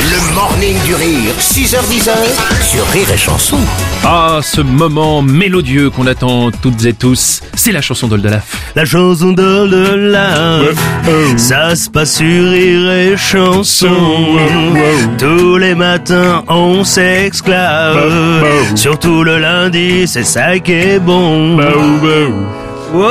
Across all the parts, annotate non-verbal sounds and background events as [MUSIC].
Le morning du rire, 6h10 sur Rire et Chanson. Ah, ce moment mélodieux qu'on attend toutes et tous, c'est la chanson d'Oldelaf. La chanson d'Oldelaf, ça se passe sur Rire et Chanson. Tous les matins, on s'exclave. Surtout le lundi, c'est ça qui est bon. Wow.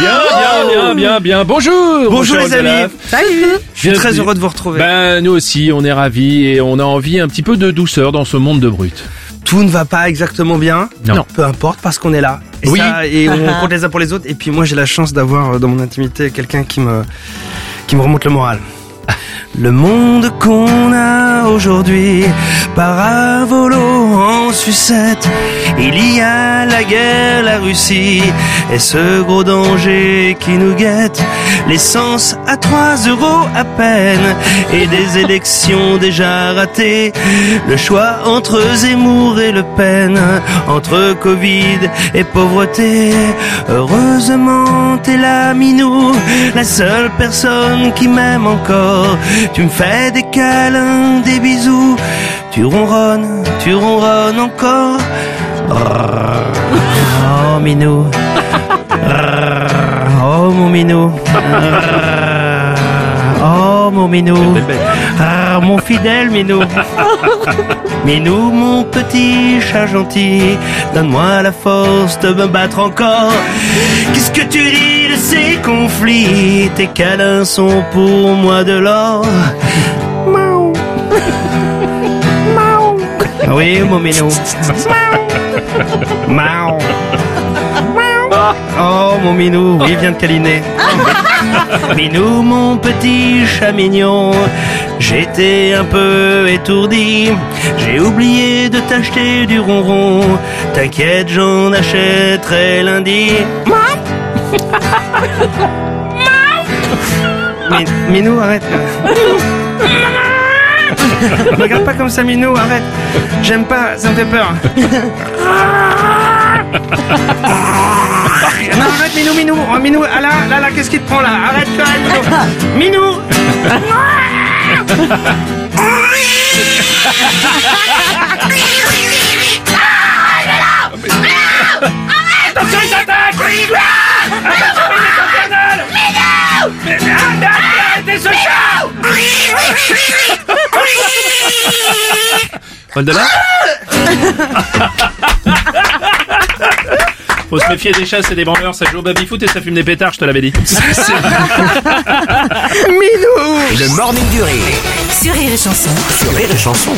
Bien, bien, bien, bien, bien. Bonjour Bonjour les amis. Salut. Je suis très heureux de vous retrouver. Ben, nous aussi, on est ravis et on a envie un petit peu de douceur dans ce monde de brut. Tout ne va pas exactement bien. Non. Peu importe parce qu'on est là. Et, Oui. ça, et on [LAUGHS] compte les uns pour les autres. Et puis moi j'ai la chance d'avoir euh, dans mon intimité quelqu'un qui me qui me remonte le moral. [LAUGHS] Le monde qu'on a aujourd'hui part à volo en sucette. Il y a la guerre, la Russie et ce gros danger qui nous guette. L'essence à 3 euros à peine et des [LAUGHS] élections déjà ratées. Le choix entre Zemmour et Le Pen, entre Covid et pauvreté. Heureusement t'es là, Minou, la seule personne qui m'aime encore. Tu me fais des câlins, des bisous. Tu ronronnes, tu ronronnes encore. Oh Minou. Oh mon Minou. Oh mon Minou. Ah, mon fidèle Minou. [LAUGHS] Minou, mon petit chat gentil, donne-moi la force de me battre encore. Qu'est-ce que tu dis de ces conflits? Tes câlins sont pour moi de l'or. Oui, mon Minou. Miaou. Oh mon minou, il vient de câliner. Minou, mon petit chat mignon, j'étais un peu étourdi. J'ai oublié de t'acheter du ronron. T'inquiète, j'en achèterai lundi. Mi- Minou, arrête. Regarde pas comme ça, Minou, arrête. J'aime pas, ça me fait peur. Non, arrête, Minou, Minou. Oh, Minou, ah là, là, là, qu'est-ce qui te prend là? Arrête, arrête, Minou. Minou Oldelaf Faut se méfier des chats, c'est des branleurs, ça joue au baby-foot et ça fume des pétards, je te l'avais dit. [LAUGHS] Minou Le morning du rire Sur Rire et Chanson. sur Rire et Chanson.